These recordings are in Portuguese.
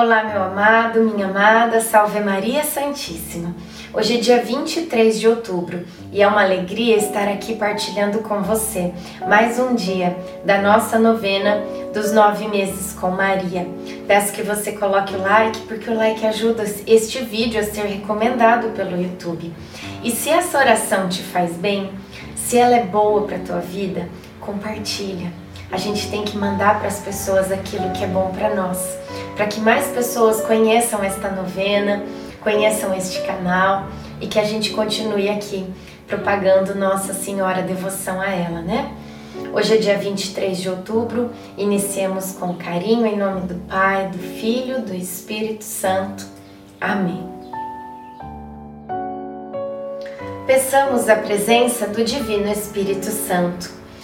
Olá, meu amado, minha amada, salve Maria Santíssima. Hoje é dia 23 de outubro e é uma alegria estar aqui partilhando com você mais um dia da nossa novena dos nove meses com Maria. Peço que você coloque o like porque o like ajuda este vídeo a ser recomendado pelo YouTube. E se essa oração te faz bem, se ela é boa para a tua vida, compartilha. A gente tem que mandar para as pessoas aquilo que é bom para nós para que mais pessoas conheçam esta novena, conheçam este canal e que a gente continue aqui propagando Nossa Senhora devoção a ela, né? Hoje é dia 23 de outubro, iniciemos com carinho em nome do Pai, do Filho, do Espírito Santo. Amém. Peçamos a presença do Divino Espírito Santo.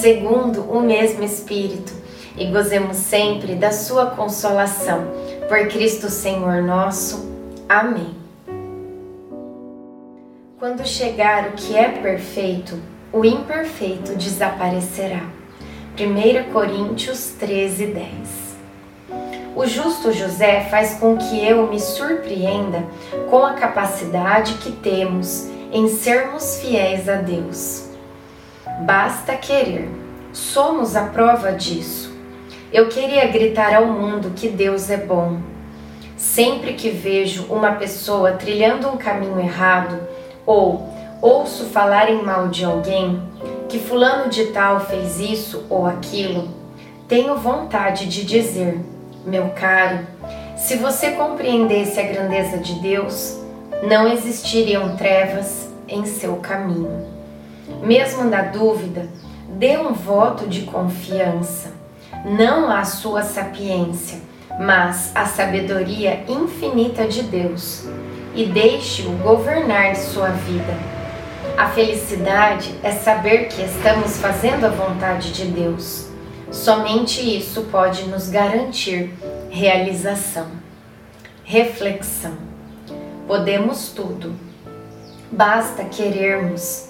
segundo o mesmo Espírito e gozemos sempre da sua consolação. Por Cristo Senhor nosso. Amém. Quando chegar o que é perfeito, o imperfeito desaparecerá. 1 Coríntios 13, 10. O justo José faz com que eu me surpreenda com a capacidade que temos em sermos fiéis a Deus. Basta querer, somos a prova disso. Eu queria gritar ao mundo que Deus é bom. Sempre que vejo uma pessoa trilhando um caminho errado ou ouço falarem mal de alguém, que fulano de tal fez isso ou aquilo, tenho vontade de dizer, meu caro, se você compreendesse a grandeza de Deus, não existiriam trevas em seu caminho. Mesmo na dúvida, dê um voto de confiança não a sua sapiência, mas a sabedoria infinita de Deus, e deixe-o governar sua vida. A felicidade é saber que estamos fazendo a vontade de Deus. Somente isso pode nos garantir realização. Reflexão. Podemos tudo. Basta querermos,